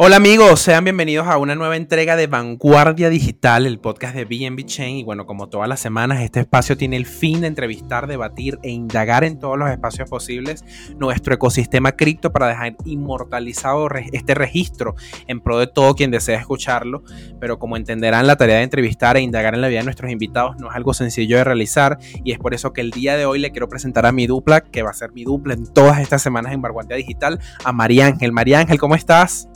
Hola amigos, sean bienvenidos a una nueva entrega de Vanguardia Digital, el podcast de BNB Chain. Y bueno, como todas las semanas, este espacio tiene el fin de entrevistar, debatir e indagar en todos los espacios posibles nuestro ecosistema cripto para dejar inmortalizado este registro en pro de todo quien desea escucharlo. Pero como entenderán, la tarea de entrevistar e indagar en la vida de nuestros invitados no es algo sencillo de realizar. Y es por eso que el día de hoy le quiero presentar a mi dupla, que va a ser mi dupla en todas estas semanas en Vanguardia Digital, a María Ángel. María Ángel, ¿cómo estás?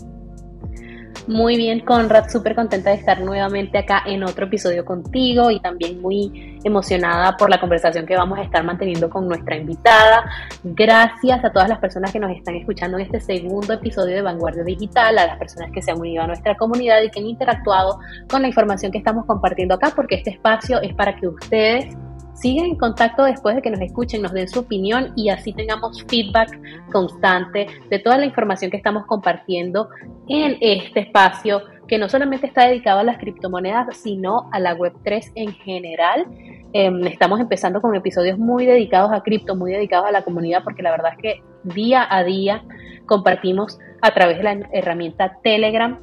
Muy bien, Conrad, súper contenta de estar nuevamente acá en otro episodio contigo y también muy emocionada por la conversación que vamos a estar manteniendo con nuestra invitada. Gracias a todas las personas que nos están escuchando en este segundo episodio de Vanguardia Digital, a las personas que se han unido a nuestra comunidad y que han interactuado con la información que estamos compartiendo acá, porque este espacio es para que ustedes sigan en contacto después de que nos escuchen, nos den su opinión y así tengamos feedback constante de toda la información que estamos compartiendo en este espacio que no solamente está dedicado a las criptomonedas, sino a la Web3 en general. Em, estamos empezando con episodios muy dedicados a cripto, muy dedicados a la comunidad, porque la verdad es que día a día compartimos a través de la herramienta Telegram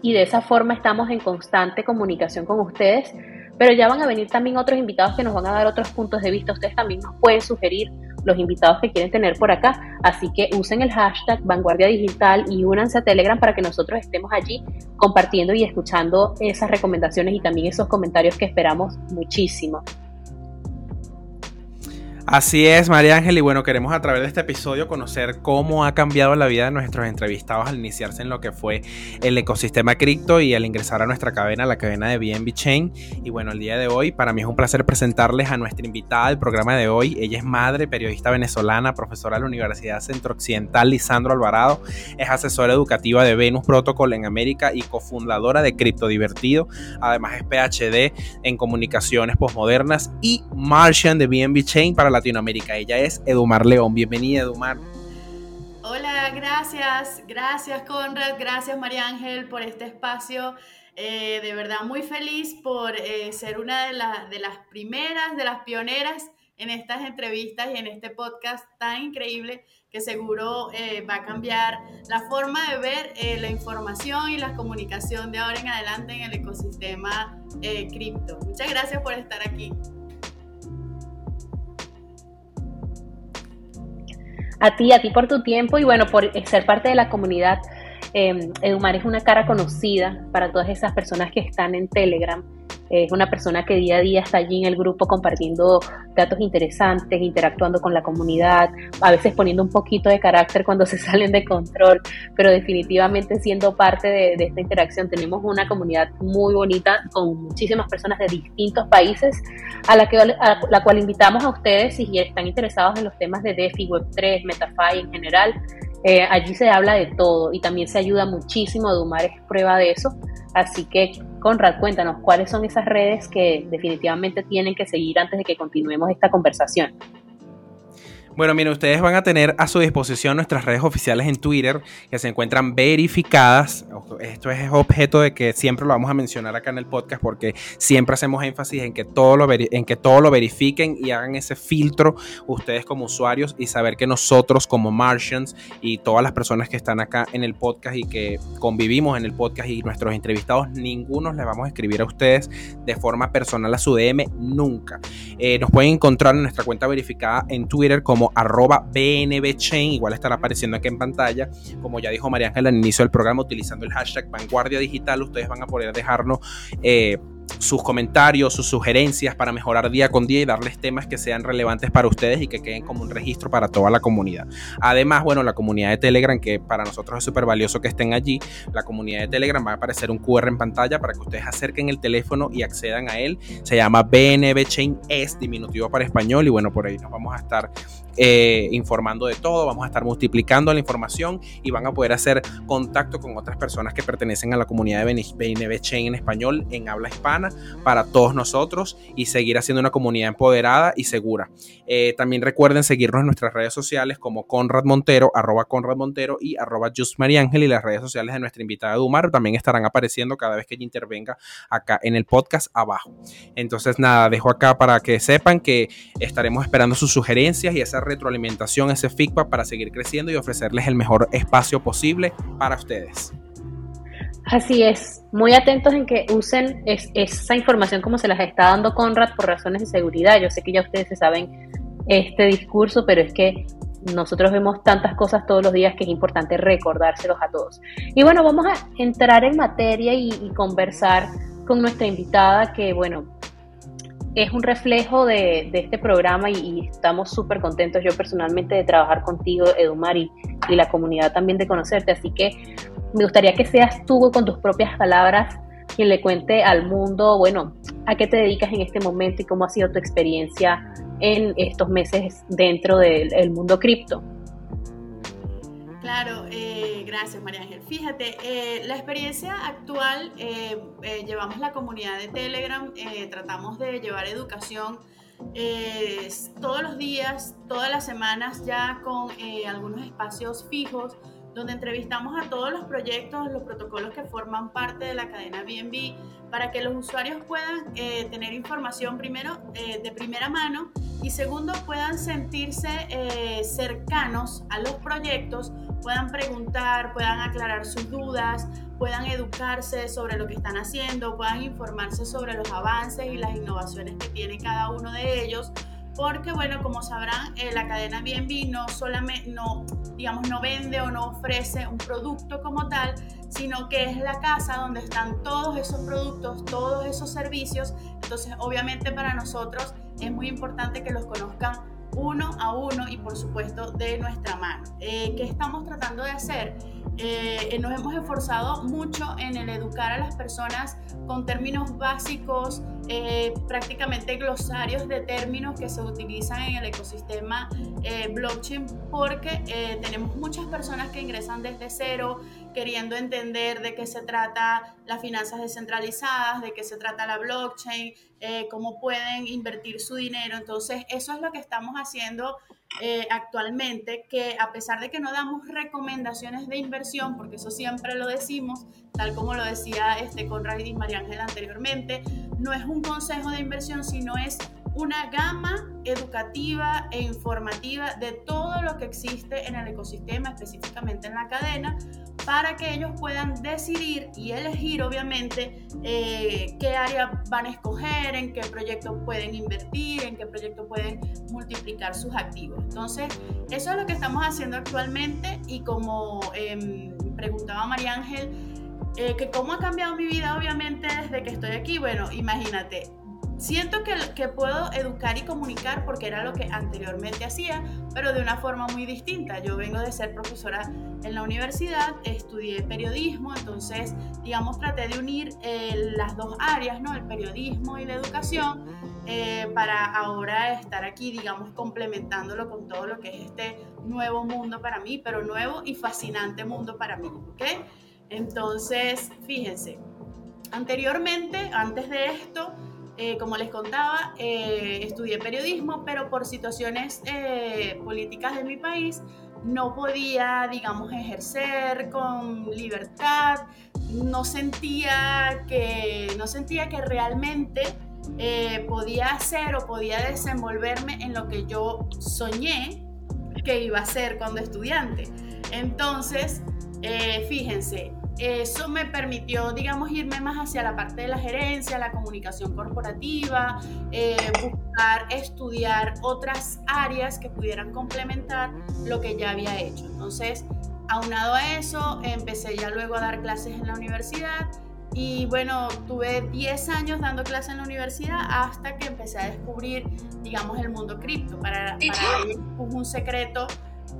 y de esa forma estamos en constante comunicación con ustedes pero ya van a venir también otros invitados que nos van a dar otros puntos de vista. Ustedes también nos pueden sugerir los invitados que quieren tener por acá. Así que usen el hashtag Vanguardia Digital y únanse a Telegram para que nosotros estemos allí compartiendo y escuchando esas recomendaciones y también esos comentarios que esperamos muchísimo. Así es, María Ángel, y bueno, queremos a través de este episodio conocer cómo ha cambiado la vida de nuestros entrevistados al iniciarse en lo que fue el ecosistema cripto y al ingresar a nuestra cadena, la cadena de BNB Chain. Y bueno, el día de hoy, para mí es un placer presentarles a nuestra invitada del programa de hoy. Ella es madre, periodista venezolana, profesora de la Universidad Centro Occidental, Lisandro Alvarado, es asesora educativa de Venus Protocol en América y cofundadora de Cripto Divertido. Además es PhD en comunicaciones postmodernas y Martian de BNB Chain para la Latinoamérica. Ella es Edumar León. Bienvenida, Edumar. Hola, gracias, gracias Conrad, gracias María Ángel por este espacio. Eh, de verdad muy feliz por eh, ser una de, las primeras, de las pioneras en estas entrevistas y en este podcast tan increíble que seguro eh, va a cambiar la forma de ver la información y la comunicación de ahora en adelante en el ecosistema cripto. Muchas gracias por estar aquí. A ti, a ti por tu tiempo y bueno, por ser parte de la comunidad. Eh, Edumar es una cara conocida para todas esas personas que están en Telegram es una persona que día a día está allí en el grupo compartiendo datos interesantes, interactuando con la comunidad, a veces poniendo un poquito de carácter cuando se salen de control, pero definitivamente siendo parte de, esta interacción. Tenemos una comunidad muy bonita con muchísimas personas de distintos países a la, que, la cual invitamos a ustedes si están interesados en los temas de DeFi, Web3, MetaFi en general. Eh, allí se habla de todo y también se ayuda muchísimo. Dumar es prueba de eso. Así que, Conrad, cuéntanos cuáles son esas redes que definitivamente tienen que seguir antes de que continuemos esta conversación. Bueno, miren, ustedes van a tener a su disposición nuestras redes oficiales en Twitter que se encuentran verificadas. Esto es objeto de que siempre lo vamos a mencionar acá en el podcast porque siempre hacemos énfasis en que todo lo, en que todo lo verifiquen y hagan ese filtro ustedes como usuarios y saber que nosotros como Martians y todas las personas que están acá en el podcast y que convivimos en el podcast y nuestros entrevistados, ninguno les vamos a escribir a ustedes de forma personal a su DM nunca. Eh, nos pueden encontrar en nuestra cuenta verificada en Twitter como arroba bnbchain, igual estará apareciendo aquí en pantalla. Como ya dijo María Ángela al inicio del programa, utilizando el hashtag Vanguardia Digital, ustedes van a poder dejarnos eh, sus comentarios, sus sugerencias para mejorar día con día y darles temas que sean relevantes para ustedes y que queden como un registro para toda la comunidad. Además, bueno, la comunidad de Telegram, que para nosotros es súper valioso que estén allí, la comunidad de Telegram va a aparecer un QR en pantalla para que ustedes acerquen el teléfono y accedan a él. Se llama BNB Chain S, diminutivo para español, y bueno, por ahí nos vamos a estar eh, informando de todo, vamos a estar multiplicando la información y van a poder hacer contacto con otras personas que pertenecen a la comunidad de BNB Chain en español, en habla hispana, para todos nosotros y seguir haciendo una comunidad empoderada y segura. Eh, también recuerden seguirnos en nuestras redes sociales como Conrad Montero, arroba Conrad Montero y arroba Just y las redes sociales de nuestra invitada Dumar también estarán apareciendo cada vez que ella intervenga acá en el podcast abajo. Entonces nada, dejo acá para que sepan que estaremos esperando sus sugerencias y esa retroalimentación, ese feedback para seguir creciendo y ofrecerles el mejor espacio posible para ustedes. Así es, muy atentos en que usen esa información como se las está dando Conrad por razones de seguridad. Yo sé que ya ustedes se saben este discurso, pero es que nosotros vemos tantas cosas todos los días que es importante recordárselos a todos. Y bueno, vamos a entrar en materia y, conversar con nuestra invitada que, bueno, es un reflejo de, este programa y, estamos súper contentos yo personalmente de trabajar contigo, Edumar, y, y la comunidad también de conocerte. Así que me gustaría que seas tú con tus propias palabras quien le cuente al mundo, bueno, a qué te dedicas en este momento y cómo ha sido tu experiencia en estos meses dentro del mundo cripto. Claro, eh, gracias María Ángel. Fíjate, eh, la experiencia actual, eh, llevamos la comunidad de Telegram, tratamos de llevar educación todos los días, todas las semanas ya con algunos espacios fijos donde entrevistamos a todos los proyectos, los protocolos que forman parte de la cadena BNB, para que los usuarios puedan eh, tener información primero eh, de primera mano y segundo puedan sentirse eh, cercanos a los proyectos, puedan preguntar, puedan aclarar sus dudas, puedan educarse sobre lo que están haciendo, puedan informarse sobre los avances y las innovaciones que tiene cada uno de ellos porque bueno, como sabrán, eh, la cadena BNB no solamente, no, digamos, no vende o no ofrece un producto como tal, sino que es la casa donde están todos esos productos, todos esos servicios. Entonces, obviamente para nosotros es muy importante que los conozcan uno a uno y por supuesto de nuestra mano. Eh, ¿Qué estamos tratando de hacer? Eh, nos hemos esforzado mucho en el educar a las personas con términos básicos, eh, prácticamente glosarios de términos que se utilizan en el ecosistema eh, blockchain, porque tenemos muchas personas que ingresan desde cero, queriendo entender de qué se trata las finanzas descentralizadas, de qué se trata la blockchain, cómo pueden invertir su dinero. Entonces, eso es lo que estamos haciendo eh, actualmente que a pesar de que no damos recomendaciones de inversión, porque eso siempre lo decimos, tal como lo decía este Conrad y María Ángela anteriormente, no es un consejo de inversión, sino es una gama educativa e informativa de todo lo que existe en el ecosistema, específicamente en la cadena, para que ellos puedan decidir y elegir, obviamente, eh, qué área van a escoger, en qué proyecto pueden invertir, en qué proyecto pueden multiplicar sus activos. Entonces, eso es lo que estamos haciendo actualmente y como em, preguntaba María Ángel, eh, que cómo ha cambiado mi vida, obviamente, desde que estoy aquí. Bueno, imagínate, Siento que, que, puedo educar y comunicar porque era lo que anteriormente hacía, pero de una forma muy distinta. Yo vengo de ser profesora en la universidad, estudié periodismo, entonces, digamos, traté de unir eh, las dos áreas, ¿no? El periodismo y la educación, eh, para ahora estar aquí, digamos, complementándolo con todo lo que es este nuevo mundo para mí, pero nuevo y fascinante mundo para mí, ¿ok? Entonces, fíjense, anteriormente, antes de esto, eh, como les contaba, eh, estudié periodismo, pero por situaciones eh, políticas de mi país no podía, digamos, ejercer con libertad, no sentía que, no sentía que realmente podía hacer o podía desenvolverme en lo que yo soñé que iba a ser cuando estudiante. Entonces, fíjense, eso me permitió, digamos, irme más hacia la parte de la gerencia, la comunicación corporativa, eh, buscar estudiar otras áreas que pudieran complementar lo que ya había hecho. Entonces, aunado a eso, empecé ya luego a dar clases en la universidad y bueno, tuve 10 años dando clases en la universidad hasta que empecé a descubrir, digamos, el mundo cripto. Para, para es un secreto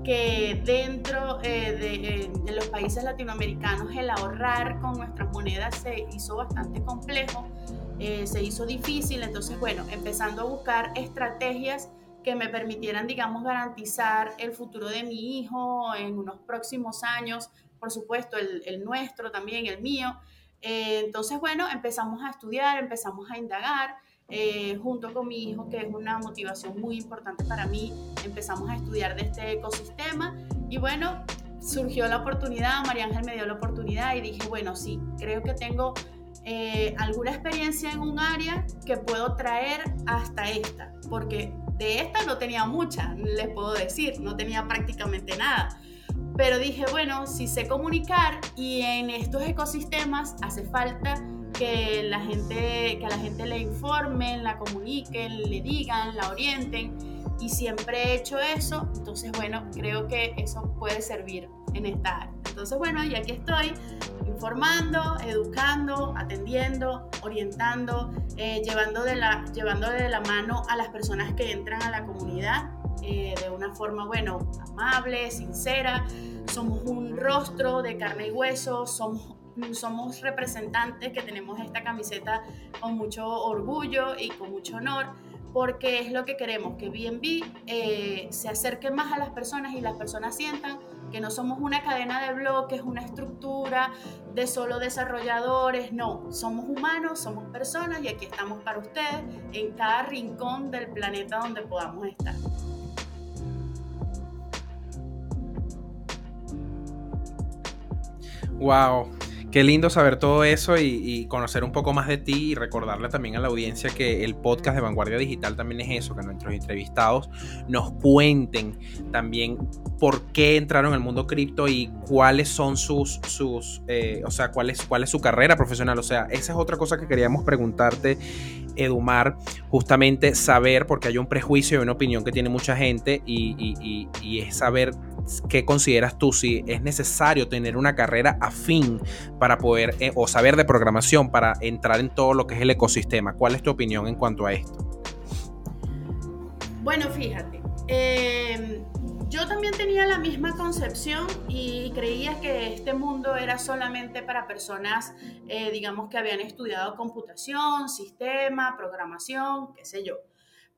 que dentro eh, de, los países latinoamericanos el ahorrar con nuestras monedas se hizo bastante complejo, eh, se hizo difícil, entonces bueno, empezando a buscar estrategias que me permitieran, digamos, garantizar el futuro de mi hijo en unos próximos años, por supuesto, el, nuestro también, el mío. Eh, entonces, bueno, empezamos a estudiar, empezamos a indagar eh, junto con mi hijo, que es una motivación muy importante para mí. Empezamos a estudiar de este ecosistema y bueno, surgió la oportunidad, María Ángel me dio la oportunidad y dije, bueno, sí, creo que tengo eh, alguna experiencia en un área que puedo traer hasta esta, porque de esta no tenía mucha, les puedo decir, no tenía prácticamente nada pero dije, bueno, si sé comunicar y en estos ecosistemas hace falta que la gente, que a la gente le informen, la comuniquen, le digan, la orienten y siempre he hecho eso, entonces bueno, creo que eso puede servir en esta área. Entonces bueno, y aquí estoy informando, educando, atendiendo, orientando, eh, llevando, de la, llevando de la mano a las personas que entran a la comunidad eh, de una forma, bueno, amable, sincera. Somos un rostro de carne y hueso, somos somos representantes que tenemos esta camiseta con mucho orgullo y con mucho honor porque es lo que queremos, que BNB eh, se acerque más a las personas y las personas sientan que no somos una cadena de bloques, una estructura de solo desarrolladores, no, somos humanos, somos personas y aquí estamos para ustedes en cada rincón del planeta donde podamos estar. Wow, Qué lindo saber todo eso y, conocer un poco más de ti y recordarle también a la audiencia que el podcast de Vanguardia Digital también es eso, que nuestros entrevistados nos cuenten también por qué entraron al mundo cripto y cuáles son sus, sus eh, o sea, cuál es, cuál es su carrera profesional. O sea, esa es otra cosa que queríamos preguntarte, Edumar, justamente saber, porque hay un prejuicio y una opinión que tiene mucha gente y, y es saber ¿qué consideras tú si es necesario tener una carrera afín para poder eh, o saber de programación para entrar en todo lo que es el ecosistema? ¿Cuál es tu opinión en cuanto a esto? Bueno, fíjate, em, yo también tenía la misma concepción y creía que este mundo era solamente para personas, eh, digamos, que habían estudiado computación, sistema, programación, qué sé yo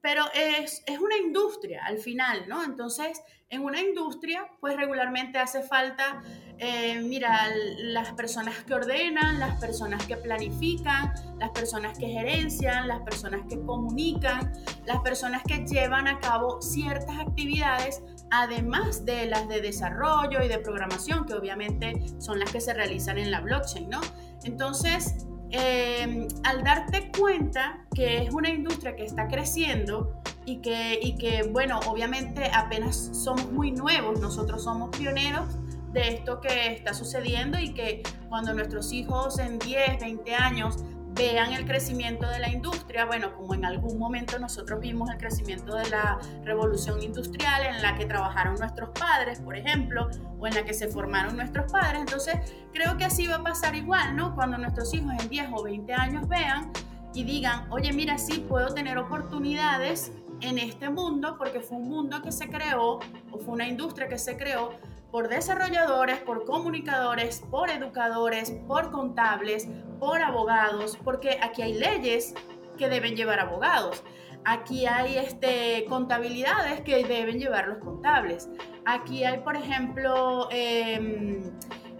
pero es, es, una industria al final, ¿no? Entonces, en una industria, pues regularmente hace falta, eh, mira, las personas que ordenan, las personas que planifican, las personas que gerencian, las personas que comunican, las personas que llevan a cabo ciertas actividades, además de las de desarrollo y de programación, que obviamente son las que se realizan en la blockchain, ¿no? Entonces, Em, al darte cuenta que es una industria que está creciendo y que, y que, bueno, obviamente apenas somos muy nuevos, nosotros somos pioneros de esto que está sucediendo y que cuando nuestros hijos en 10, 20 años vean el crecimiento de la industria, bueno, como en algún momento nosotros vimos el crecimiento de la revolución industrial en la que trabajaron nuestros padres, por ejemplo, o en la que se formaron nuestros padres, entonces creo que así va a pasar igual, ¿no? Cuando nuestros hijos en 10 o 20 años vean y digan, oye, mira, sí puedo tener oportunidades en este mundo porque fue un mundo que se creó o fue una industria que se creó por desarrolladores, por comunicadores, por educadores, por contables, por abogados, porque aquí hay leyes que deben llevar abogados. Aquí hay este, contabilidades que deben llevar los contables. Aquí hay, por ejemplo, em,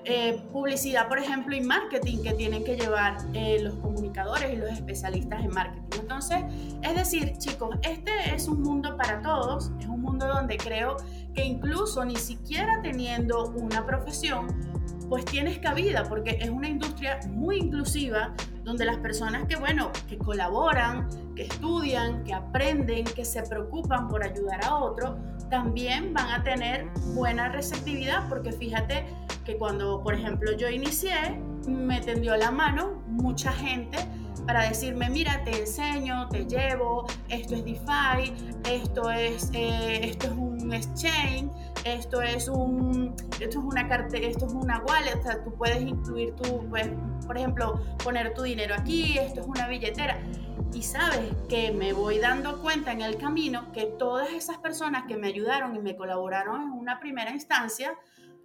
eh, publicidad, por ejemplo, y marketing que tienen que llevar eh, los comunicadores y los especialistas en marketing. Entonces, es decir, chicos, este es un mundo para todos, es un mundo donde creo que incluso ni siquiera teniendo una profesión, pues tienes cabida, porque es una industria muy inclusiva, donde las personas que, bueno, que colaboran, que estudian, que aprenden, que se preocupan por ayudar a otro, también van a tener buena receptividad, porque fíjate que cuando, por ejemplo, yo inicié, me tendió la mano mucha gente para decirme, mira, te enseño, te llevo, esto es DeFi, esto es, eh, esto es un exchange, esto es un, esto es una cartera, esto es una wallet, o sea, tú puedes incluir tu, pues, por ejemplo, poner tu dinero aquí, esto es una billetera. Y sabes que me voy dando cuenta en el camino que todas esas personas que me ayudaron y me colaboraron en una primera instancia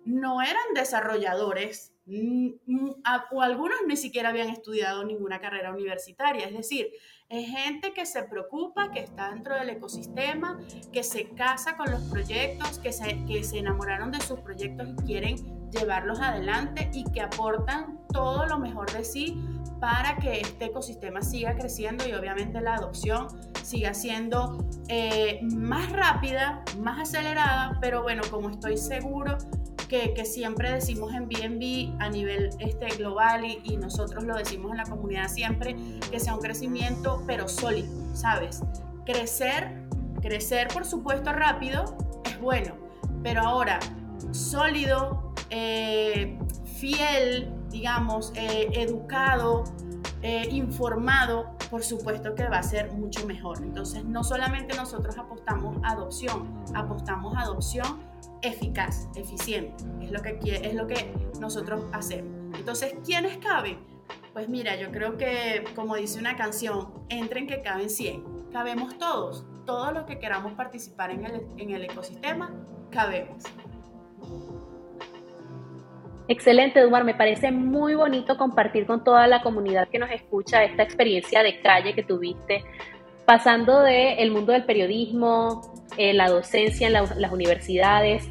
no eran desarrolladores Mm, mm, o algunos ni siquiera habían estudiado ninguna carrera universitaria. Es decir, es gente que se preocupa, que está dentro del ecosistema, que se casa con los proyectos, que se, que se enamoraron de sus proyectos y quieren llevarlos adelante y que aportan todo lo mejor de sí para que este ecosistema siga creciendo y obviamente la adopción siga siendo eh, más rápida, más acelerada, pero bueno, como estoy seguro que, siempre decimos en BNB a nivel este, global y, nosotros lo decimos en la comunidad siempre, que sea un crecimiento pero sólido, ¿sabes? Crecer, crecer por supuesto rápido es bueno, pero ahora sólido, eh, fiel, digamos, eh, educado, eh, informado, por supuesto que va a ser mucho mejor. Entonces, no solamente nosotros apostamos a adopción, apostamos a adopción eficaz, eficiente. Es lo que, es lo que nosotros hacemos. Entonces, ¿quiénes caben? Pues mira, yo creo que, como dice una canción, entren que caben 100. Cabemos todos, todos los que queramos participar en el, en el ecosistema, cabemos. Excelente, Dumar. Me parece muy bonito compartir con toda la comunidad que nos escucha esta experiencia de calle que tuviste, pasando del el mundo del periodismo, eh, la docencia en las universidades,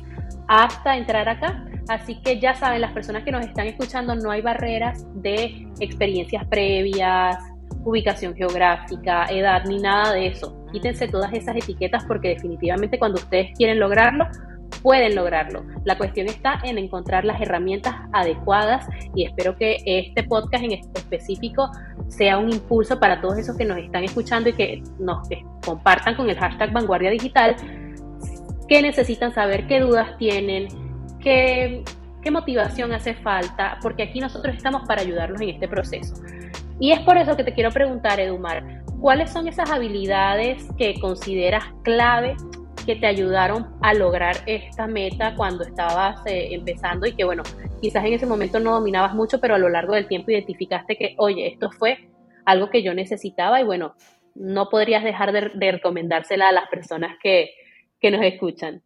hasta entrar acá. Así que ya saben, las personas que nos están escuchando, no hay barreras de experiencias previas, ubicación geográfica, edad, ni nada de eso. Quítense todas esas etiquetas porque definitivamente cuando ustedes quieren lograrlo, pueden lograrlo. La cuestión está en encontrar las herramientas adecuadas y espero que este podcast en específico sea un impulso para todos esos que nos están escuchando y que nos compartan con el hashtag Vanguardia Digital qué necesitan saber, qué dudas tienen, qué, qué motivación hace falta, porque aquí nosotros estamos para ayudarlos en este proceso. Y es por eso que te quiero preguntar, Edumar, ¿cuáles son esas habilidades que consideras clave que te ayudaron a lograr esta meta cuando estabas eh, empezando y que, bueno, quizás en ese momento no dominabas mucho, pero a lo largo del tiempo identificaste que, oye, esto fue algo que yo necesitaba y, bueno, no podrías dejar de, recomendársela a las personas que, que nos escuchan.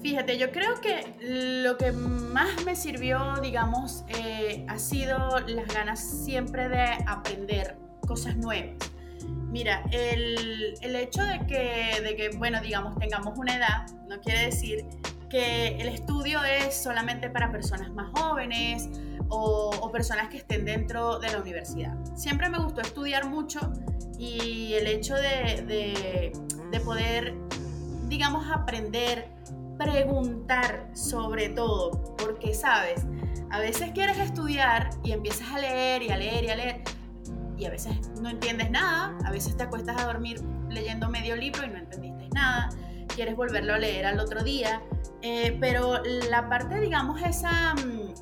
Fíjate, yo creo que lo que más me sirvió, digamos, eh, ha sido las ganas siempre de aprender cosas nuevas. Mira, el, el hecho de que, de que, bueno, digamos, tengamos una edad, no quiere decir que el estudio es solamente para personas más jóvenes o, personas que estén dentro de la universidad. Siempre me gustó estudiar mucho y el hecho de, de poder, digamos, aprender, preguntar sobre todo, porque sabes, a veces quieres estudiar y empiezas a leer y a leer y a leer, y a veces no entiendes nada, a veces te acuestas a dormir leyendo medio libro y no entendiste nada, quieres volverlo a leer al otro día, eh, pero la parte, digamos, esa... Mm,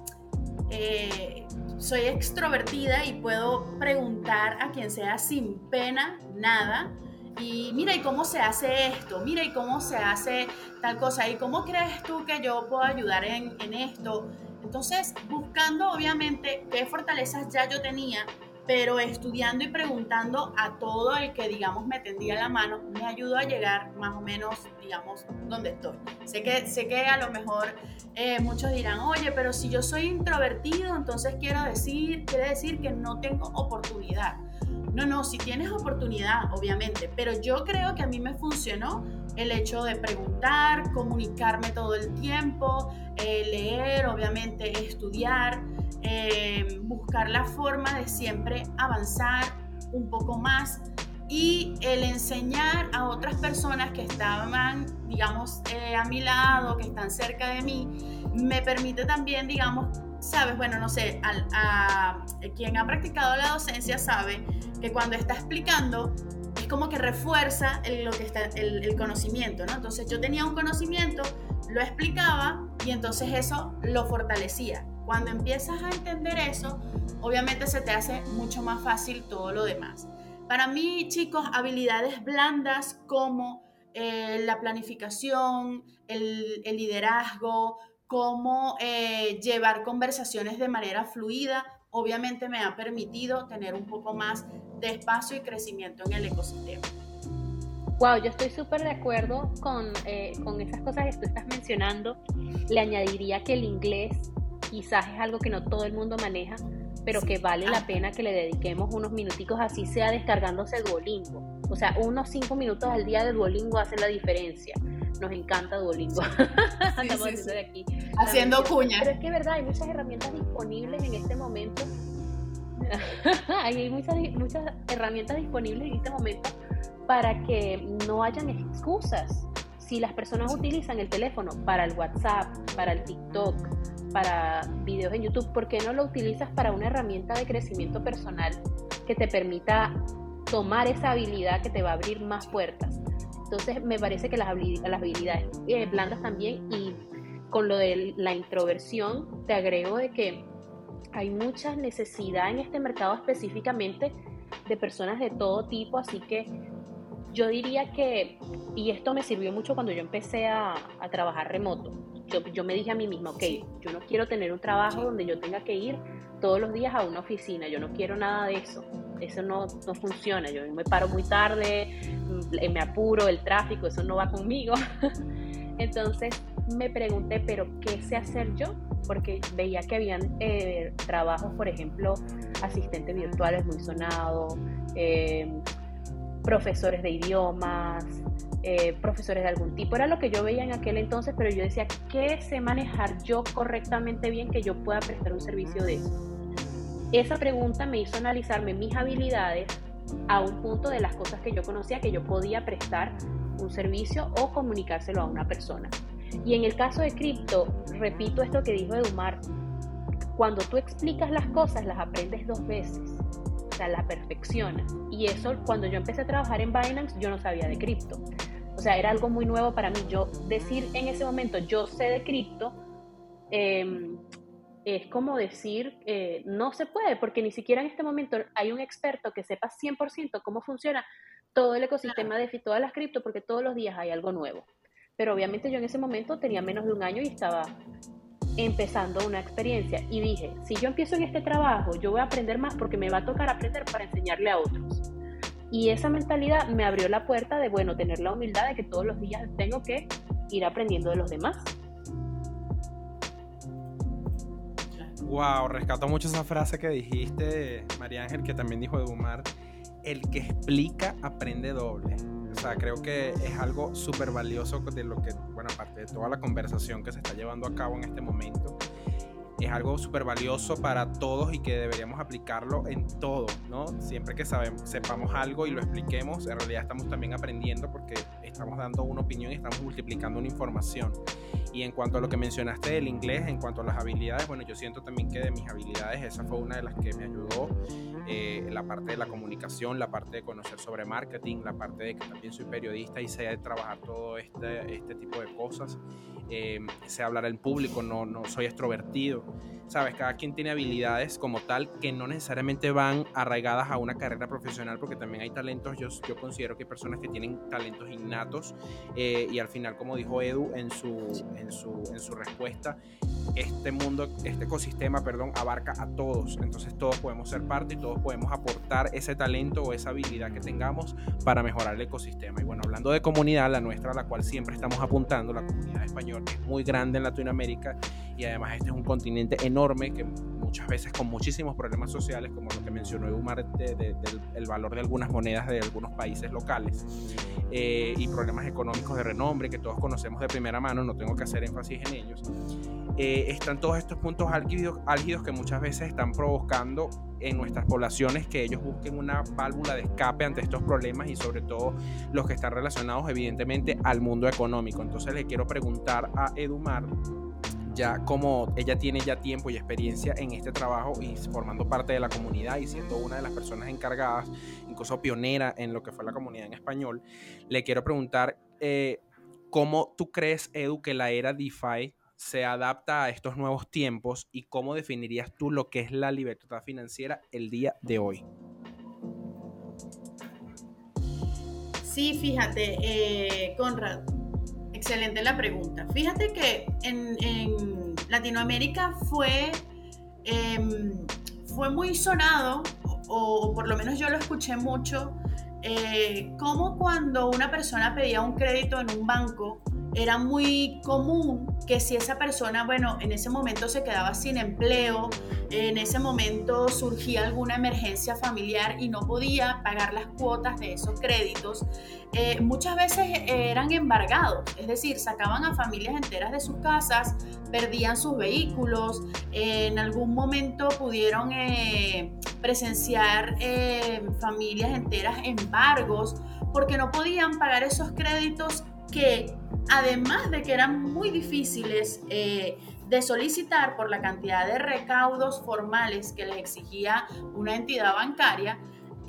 eh, soy extrovertida y puedo preguntar a quien sea sin pena, nada. Y mira, ¿y cómo se hace esto? Mira, ¿y cómo se hace tal cosa? ¿Y cómo crees tú que yo puedo ayudar en, en esto? Entonces, buscando obviamente qué fortalezas ya yo tenía pero estudiando y preguntando a todo el que, digamos, me tendía la mano, me ayudó a llegar más o menos, digamos, donde estoy. Sé que, sé que a lo mejor eh, muchos dirán, oye, pero si yo soy introvertido, entonces quiero decir, quiere decir que no tengo oportunidad. No, no, si tienes oportunidad, obviamente, pero yo creo que a mí me funcionó el hecho de preguntar, comunicarme todo el tiempo, eh, leer, obviamente estudiar, eh, buscar la forma de siempre avanzar un poco más y el enseñar a otras personas que estaban, digamos, eh, a mi lado, que están cerca de mí, me permite también, digamos, sabes, bueno, no sé, a, quien ha practicado la docencia sabe que cuando está explicando es como que refuerza el, lo que está, el, conocimiento, ¿no? Entonces yo tenía un conocimiento, lo explicaba y entonces eso lo fortalecía. Cuando empiezas a entender eso, obviamente se te hace mucho más fácil todo lo demás. Para mí, chicos, habilidades blandas como eh, la planificación, el, el liderazgo, cómo eh, llevar conversaciones de manera fluida, obviamente me ha permitido tener un poco más de espacio y crecimiento en el ecosistema. Wow, yo estoy súper de acuerdo con, eh, con esas cosas que tú estás mencionando. Le añadiría que el inglés quizás es algo que no todo el mundo maneja, pero que vale la pena que le dediquemos unos minuticos, así sea descargándose Duolingo. O sea, unos cinco minutos al día de Duolingo hacen la diferencia nos encanta Duolingo. aquí. Haciendo cuña. Pero es que verdad, hay muchas herramientas disponibles en este momento. hay muchas, muchas herramientas disponibles en este momento para que no hayan excusas. Si las personas utilizan el teléfono para el WhatsApp, para el TikTok, para videos en YouTube, ¿por qué no lo utilizas para una herramienta de crecimiento personal que te permita tomar esa habilidad que te va a abrir más puertas? Entonces me parece que las, habilidades eh, blandas también y con lo de la introversión, te agrego de que hay mucha necesidad en este mercado específicamente de personas de todo tipo, así que yo diría que, y esto me sirvió mucho cuando yo empecé a, trabajar remoto, yo, yo, me dije a mí misma, ok, yo no quiero tener un trabajo donde yo tenga que ir todos los días a una oficina, yo no quiero nada de eso, eso no, no funciona, yo me paro muy tarde, mm, me apuro, el tráfico, eso no va conmigo. Entonces me pregunté, pero ¿qué sé hacer yo? Porque veía que habían eh, trabajos, por ejemplo, asistentes virtuales muy sonados, eh, profesores de idiomas, eh, profesores de algún tipo. Era lo que yo veía en aquel entonces, pero yo decía, ¿qué sé manejar yo correctamente bien que yo pueda prestar un servicio de eso? Esa pregunta me hizo analizarme mis habilidades a un punto de las cosas que yo conocía que yo podía prestar un servicio o comunicárselo a una persona. Y en el caso de cripto, repito esto que dijo Edumar, cuando tú explicas las cosas las aprendes dos veces, o sea, la perfeccionas. Y eso cuando yo empecé a trabajar en Binance yo no sabía de cripto. O sea, era algo muy nuevo para mí. Yo decir en ese momento yo sé de cripto em, es como decir eh, no se puede, porque ni siquiera en este momento hay un experto que sepa 100% cómo funciona todo el ecosistema de todas las cripto, porque todos los días hay algo nuevo. Pero obviamente yo en ese momento tenía menos de un año y estaba empezando una experiencia y dije, si yo empiezo en este trabajo, yo voy a aprender más porque me va a tocar aprender para enseñarle a otros. Y esa mentalidad me abrió la puerta de, bueno, tener la humildad de que todos los días tengo que ir aprendiendo de los demás. Wow, rescato mucho esa frase que dijiste, María Ángel, que también dijo Edumar, el que explica aprende doble. O sea, creo que es algo súper valioso de lo que, bueno, aparte de toda la conversación que se está llevando a cabo en este momento, es algo súper valioso para todos y que deberíamos aplicarlo en todo, ¿no? Siempre que sabemos, sepamos algo y lo expliquemos, en realidad estamos también aprendiendo porque estamos dando una opinión y estamos multiplicando una información. Y en cuanto a lo que mencionaste del inglés, en cuanto a las habilidades, bueno, yo siento también que de mis habilidades esa fue una de las que me ayudó, eh, la parte de la comunicación, la parte de conocer sobre marketing, la parte de que también soy periodista y sé trabajar todo este, este tipo de cosas, eh, sé hablar en público, no, no soy extrovertido. Sabes, cada quien tiene habilidades como tal que no necesariamente van arraigadas a una carrera profesional, porque también hay talentos, yo, yo considero que hay personas que tienen talentos innatos eh, y al final, como dijo Edu en su, en su, en su respuesta, este mundo, este ecosistema, perdón, abarca a todos. Entonces todos podemos ser parte y todos podemos aportar ese talento o esa habilidad que tengamos para mejorar el ecosistema. Y bueno, hablando de comunidad, la nuestra, a la cual siempre estamos apuntando, la comunidad española, es muy grande en Latinoamérica y además este es un continente enorme que muchas veces con muchísimos problemas sociales, como lo que mencionó Eumar, del valor de algunas monedas de algunos países locales eh, y problemas económicos de renombre que todos conocemos de primera mano, no tengo que hacer énfasis en ellos. Eh, están todos estos puntos álgidos, álgidos que muchas veces están provocando en nuestras poblaciones que ellos busquen una válvula de escape ante estos problemas y sobre todo los que están relacionados evidentemente al mundo económico. Entonces le quiero preguntar a Edumar ya como ella tiene ya tiempo y experiencia en este trabajo y formando parte de la comunidad y siendo una de las personas encargadas, incluso pionera en lo que fue la comunidad en español, le quiero preguntar eh, cómo tú crees, Edu, que la era DeFi se adapta a estos nuevos tiempos y cómo definirías tú lo que es la libertad financiera el día de hoy. Sí, fíjate, eh, Conrad, excelente la pregunta. Fíjate que en, Latinoamérica fue, em, fue muy sonado, o, por lo menos yo lo escuché mucho, eh, como cuando una persona pedía un crédito en un banco, era muy común que si esa persona, bueno, en ese momento se quedaba sin empleo, en ese momento surgía alguna emergencia familiar y no podía pagar las cuotas de esos créditos, eh, muchas veces eran embargados, es decir, sacaban a familias enteras de sus casas, perdían sus vehículos, en algún momento pudieron eh, presenciar eh, familias enteras embargos porque no podían pagar esos créditos que además de que eran muy difíciles eh, de solicitar por la cantidad de recaudos formales que les exigía una entidad bancaria,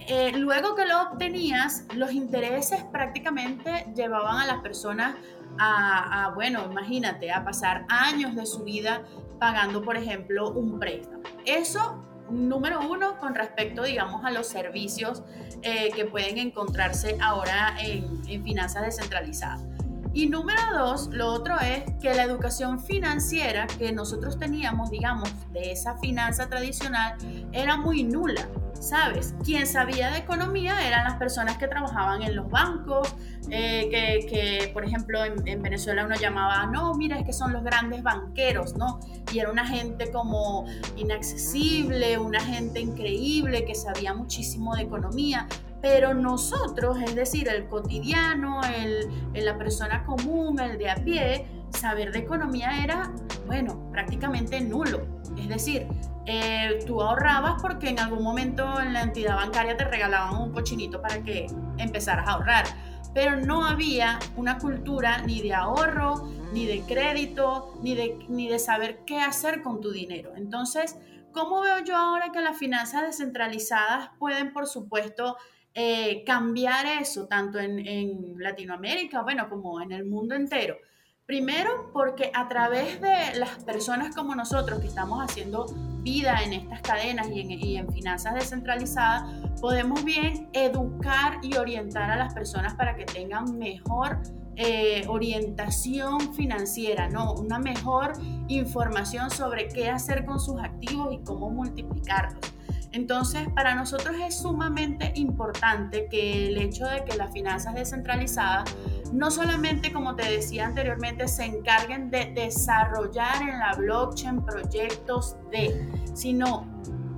eh, luego que lo obtenías, los intereses prácticamente llevaban a las personas a, bueno, imagínate, a pasar años de su vida pagando, por ejemplo, un préstamo. Eso, número uno, con respecto, digamos, a los servicios eh, que pueden encontrarse ahora en, en finanzas descentralizadas. Y número dos, lo otro es que la educación financiera que nosotros teníamos, digamos, de esa finanza tradicional, era muy nula. ¿sabes? Quien sabía de economía eran las personas que trabajaban en los bancos, eh, que, por ejemplo en, Venezuela uno llamaba, no, mira, es que son los grandes banqueros, ¿no? Y era una gente como inaccesible, una gente increíble que sabía muchísimo de economía, pero nosotros, es decir, el cotidiano, el, la persona común, el de a pie, saber de economía era, bueno, prácticamente nulo. Es decir, eh, tú ahorrabas porque en algún momento en la entidad bancaria te regalaban un cochinito para que empezaras a ahorrar, pero no había una cultura ni de ahorro, ni de crédito, ni de, ni de saber qué hacer con tu dinero. Entonces, ¿cómo veo yo ahora que las finanzas descentralizadas pueden, por supuesto, eh, cambiar eso, tanto en, Latinoamérica, bueno, como en el mundo entero? Primero, porque a través de las personas como nosotros que estamos haciendo vida en estas cadenas y en, finanzas descentralizadas, podemos bien educar y orientar a las personas para que tengan mejor eh, orientación financiera, ¿no? Una mejor información sobre qué hacer con sus activos y cómo multiplicarlos. Entonces, para nosotros es sumamente importante que el hecho de que las finanzas descentralizadas no solamente, como te decía anteriormente, se encarguen de desarrollar en la blockchain proyectos de, sino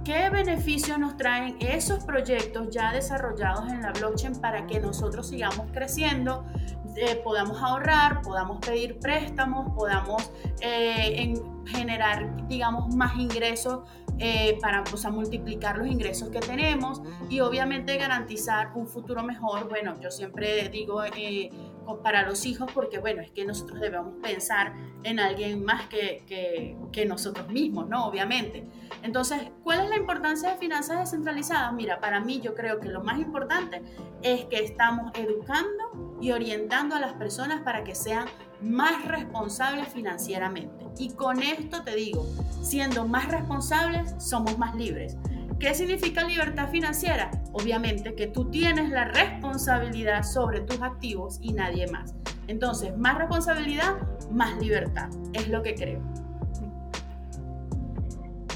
qué beneficios nos traen esos proyectos ya desarrollados en la blockchain para que nosotros sigamos creciendo, eh, podamos ahorrar, podamos pedir préstamos, podamos eh, generar, digamos, más ingresos eh, para multiplicar los ingresos que tenemos y obviamente garantizar un futuro mejor. Bueno, yo siempre digo eh, para los hijos porque, bueno, es que nosotros debemos pensar en alguien más que, que nosotros mismos, ¿no? Obviamente. Entonces, ¿cuál es la importancia de finanzas descentralizadas? Mira, para mí yo creo que lo más importante es que estamos educando y orientando a las personas para que sean más responsables financieramente. Y con esto te digo, siendo más responsables, somos más libres. ¿Qué significa libertad financiera? Obviamente que tú tienes la responsabilidad sobre tus activos y nadie más. Entonces, más responsabilidad, más libertad. Es lo que creo.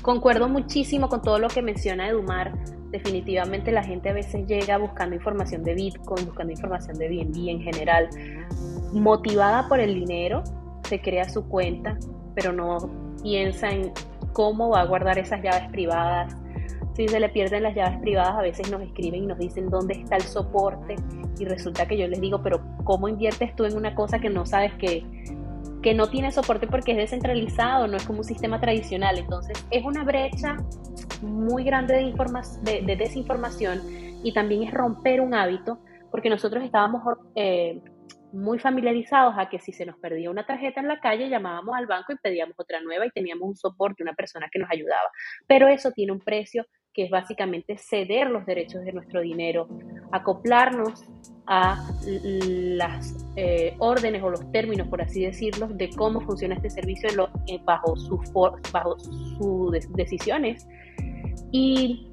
Concuerdo muchísimo con todo lo que menciona Edumar. Definitivamente la gente a veces llega buscando información de Bitcoin, buscando información de BNB en general, motivada por el dinero, se crea su cuenta, pero no piensa en cómo va a guardar esas llaves privadas. Si se le pierden las llaves privadas, a veces nos escriben y nos dicen dónde está el soporte y resulta que yo les digo, pero ¿cómo inviertes tú en una cosa que no sabes que, que no tiene soporte porque es descentralizado, no es como un sistema tradicional? Entonces es una brecha muy grande de, de, desinformación y también es romper un hábito porque nosotros estábamos eh, muy familiarizados a que si se nos perdía una tarjeta en la calle, llamábamos al banco y pedíamos otra nueva y teníamos un soporte, una persona que nos ayudaba. Pero eso tiene un precio que es básicamente ceder los derechos de nuestro dinero, acoplarnos a las eh, órdenes o los términos, por así decirlo, de cómo funciona este servicio eh, bajo, su bajo sus decisiones. Y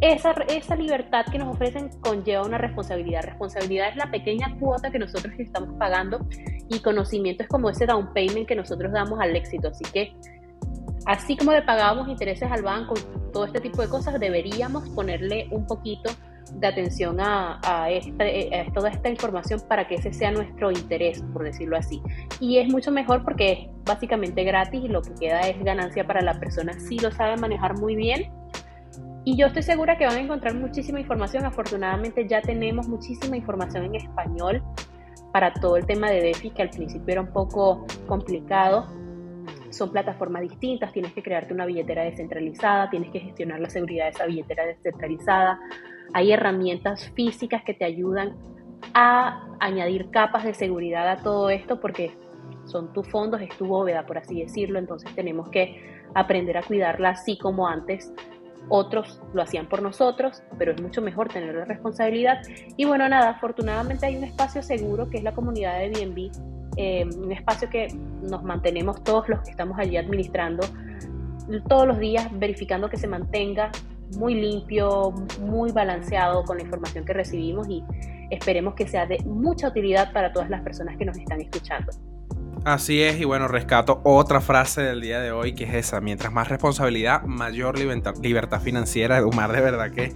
esa, esa libertad que nos ofrecen conlleva una responsabilidad. Responsabilidad es la pequeña cuota que nosotros estamos pagando y conocimiento es como ese down payment que nosotros damos al éxito. Así que, así como le pagábamos intereses al banco, todo este tipo de cosas, deberíamos ponerle un poquito de atención a, a, toda esta información para que ese sea nuestro interés, por decirlo así. Y es mucho mejor porque es básicamente gratis y lo que queda es ganancia para la persona si lo sabe manejar muy bien y yo estoy segura que van a encontrar muchísima información. Afortunadamente ya tenemos muchísima información en español para todo el tema de DeFi, que al principio era un poco complicado. Son plataformas distintas, tienes que crearte una billetera descentralizada, tienes que gestionar la seguridad de esa billetera descentralizada. Hay herramientas físicas que te ayudan a añadir capas de seguridad a todo esto porque son tus fondos, es tu bóveda, por así decirlo. Entonces tenemos que aprender a cuidarla así como antes otros lo hacían por nosotros, pero es mucho mejor tener la responsabilidad. Y bueno, nada, afortunadamente hay un espacio seguro que es la comunidad de BNB, eh, un espacio que nos mantenemos todos los que estamos allí administrando todos los días verificando que se mantenga muy limpio, muy balanceado con la información que recibimos y esperemos que sea de mucha utilidad para todas las personas que nos están escuchando. Así es, y bueno, rescato otra frase del día de hoy que es esa, mientras más responsabilidad, mayor libertad, financiera. Omar de verdad que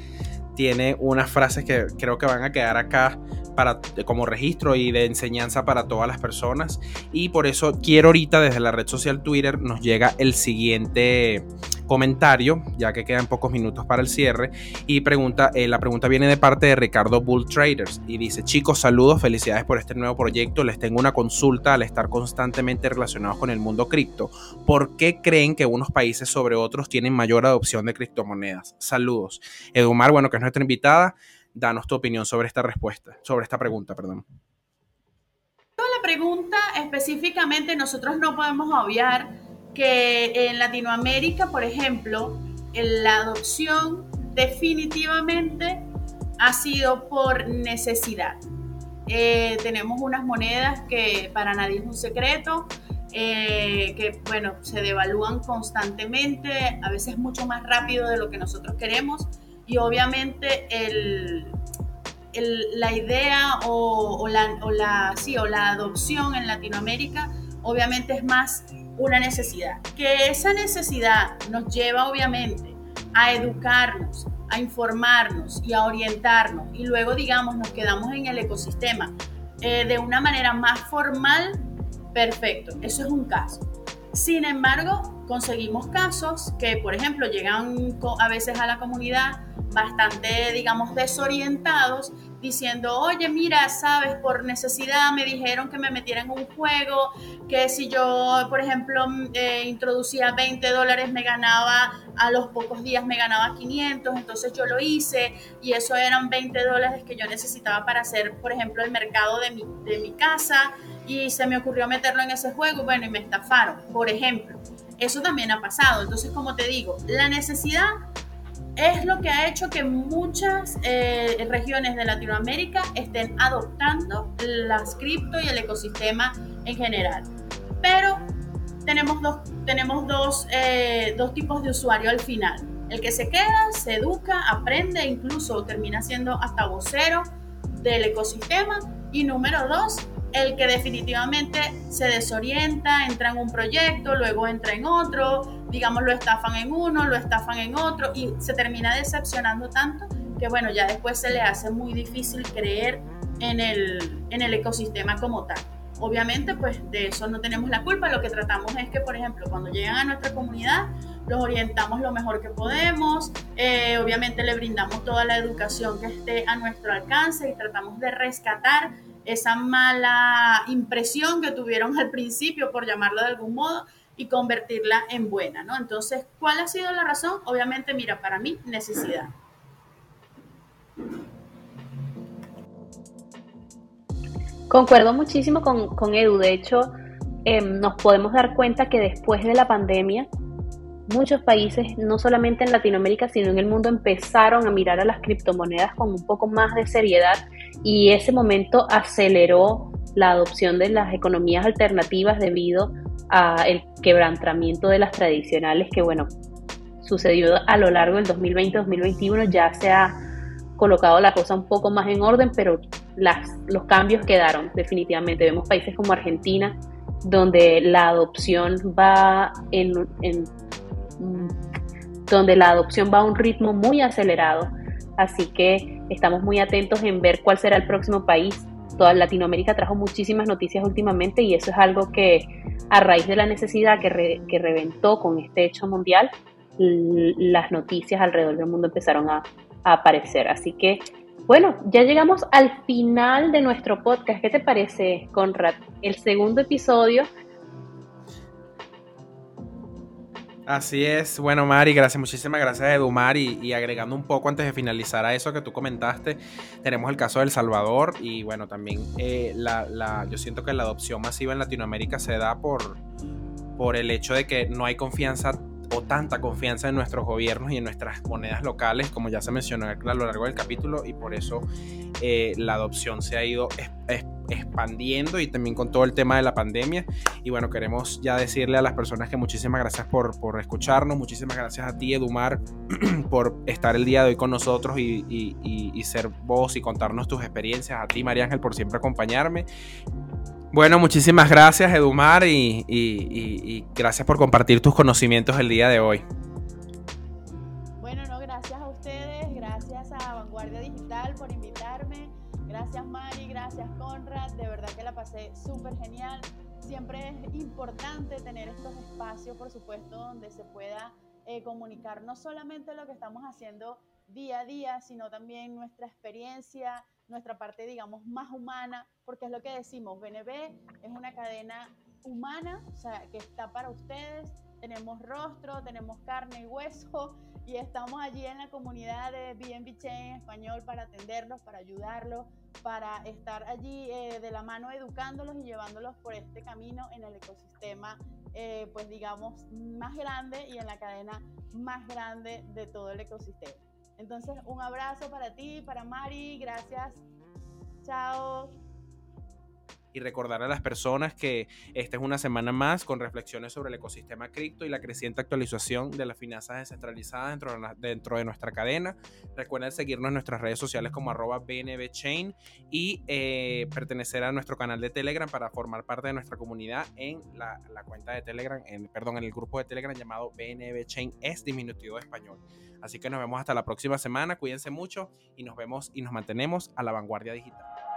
tiene unas frases que creo que van a quedar acá para, como registro y de enseñanza para todas las personas. Y por eso quiero ahorita desde la red social Twitter nos llega el siguiente comentario, ya que quedan pocos minutos para el cierre. Y pregunta, eh, la pregunta viene de parte de Ricardo Bull Traders y dice: Chicos, saludos, felicidades por este nuevo proyecto. Les tengo una consulta al estar constantemente relacionados con el mundo cripto. ¿Por qué creen que unos países sobre otros tienen mayor adopción de criptomonedas? Saludos. Edumar, bueno, que es nuestra invitada, danos tu opinión sobre esta respuesta, sobre esta pregunta, perdón. La pregunta específicamente nosotros no podemos obviar que en Latinoamérica, por ejemplo, la adopción definitivamente ha sido por necesidad. Eh, tenemos unas monedas que para nadie es un secreto, eh, que bueno, se devalúan constantemente, a veces mucho más rápido de lo que nosotros queremos y obviamente la idea o, la, o, la, sí, o la adopción en Latinoamérica obviamente es más una necesidad. Que esa necesidad nos lleva obviamente a educarnos, a informarnos y a orientarnos y luego digamos nos quedamos en el ecosistema eh, de una manera más formal, perfecto, eso es un caso. Sin embargo, conseguimos casos que, por ejemplo, llegan a veces a la comunidad bastante, digamos, desorientados diciendo, oye, mira, sabes, por necesidad me dijeron que me metiera en un juego, que si yo, por ejemplo, mm, eh, introducía 20 dólares me ganaba, a los pocos días me ganaba 500, entonces yo lo hice y eso eran 20 dólares que yo necesitaba para hacer, por ejemplo, el mercado de mi, de mi casa y se me ocurrió meterlo en ese juego, bueno, y me estafaron, por ejemplo. Eso también ha pasado. Entonces, como te digo, la necesidad es lo que ha hecho que muchas eh, regiones de Latinoamérica estén adoptando las cripto y el ecosistema en general. Pero tenemos dos, tenemos dos, eh, dos tipos de usuario al final. El que se queda, se educa, aprende, incluso termina siendo hasta vocero del ecosistema. Y número dos, el que definitivamente se desorienta, entra en un proyecto, luego entra en otro, digamos lo estafan en uno, lo estafan en otro y se termina decepcionando tanto que bueno, ya después se le hace muy difícil creer en el, en el ecosistema como tal. Obviamente, pues de eso no tenemos la culpa. Lo que tratamos es que, por ejemplo, cuando llegan a nuestra comunidad, los orientamos lo mejor que podemos. Eh, obviamente, le brindamos toda la educación que esté a nuestro alcance y tratamos de rescatar esa mala impresión que tuvieron al principio, por llamarlo de algún modo, y convertirla en buena, ¿no? Entonces, ¿cuál ha sido la razón? Obviamente, mira, para mí, necesidad. Concuerdo muchísimo con, Edu. De hecho, em, nos podemos dar cuenta que después de la pandemia, muchos países, no solamente en Latinoamérica, sino en el mundo, empezaron a mirar a las criptomonedas con un poco más de seriedad y ese momento aceleró la adopción de las economías alternativas debido al quebrantamiento de las tradicionales que, bueno, sucedió a lo largo del 2020-2021, ya se ha colocado la cosa un poco más en orden, pero las, los cambios quedaron definitivamente. Vemos países como Argentina, donde la adopción va en, en donde la adopción va a un ritmo muy acelerado. Así que estamos muy atentos en ver cuál será el próximo país. Toda Latinoamérica trajo muchísimas noticias últimamente y eso es algo que a raíz de la necesidad que, que reventó con este hecho mundial, las noticias alrededor del mundo empezaron a, a aparecer. Así que, bueno, ya llegamos al final de nuestro podcast. ¿Qué te parece, Conrad? El segundo episodio Así es, bueno Mari, gracias, muchísimas gracias Edumar. Y, y agregando un poco antes de finalizar a eso que tú comentaste, tenemos el caso de El Salvador y bueno, también eh, la, yo siento que la adopción masiva en Latinoamérica se da por, por el hecho de que no hay confianza o tanta confianza en nuestros gobiernos y en nuestras monedas locales, como ya se mencionó a lo largo del capítulo, y por eso eh, la adopción se ha ido expandiendo y también con todo el tema de la pandemia. Y bueno, queremos ya decirle a las personas que muchísimas gracias por, por escucharnos, muchísimas gracias a ti, Edumar, por estar el día de hoy con nosotros y, y ser vos y contarnos tus experiencias, a ti, María Ángel, por siempre acompañarme. Bueno, muchísimas gracias, Edumar, y, gracias por compartir tus conocimientos el día de hoy. Bueno, no, gracias a ustedes, gracias a Vanguardia Digital por invitarme, gracias Mari, gracias Conrad, de verdad que la pasé súper genial. Siempre es importante tener estos espacios, por supuesto, donde se pueda eh, comunicar no solamente lo que estamos haciendo día a día, sino también nuestra experiencia, nuestra parte, digamos, más humana, porque es lo que decimos, BNB es una cadena humana, o sea, que está para ustedes, tenemos rostro, tenemos carne y hueso, y estamos allí en la comunidad de BNB Chain español para atenderlos, para ayudarlos, para estar allí eh, de la mano educándolos y llevándolos por este camino en el ecosistema, eh, pues digamos, más grande y en la cadena más grande de todo el ecosistema. Entonces, un abrazo para ti, para Mari, gracias. Chao y recordar a las personas que esta es una semana más con reflexiones sobre el ecosistema cripto y la creciente actualización de las finanzas descentralizadas dentro de, dentro de nuestra cadena. Recuerden seguirnos en nuestras redes sociales como arroba BNBChain y eh, pertenecer a nuestro canal de Telegram para formar parte de nuestra comunidad en la, cuenta de Telegram, en, perdón, en el grupo de Telegram llamado BNBChain es diminutivo español. Así que nos vemos hasta la próxima semana, cuídense mucho y nos vemos y nos mantenemos a la vanguardia digital.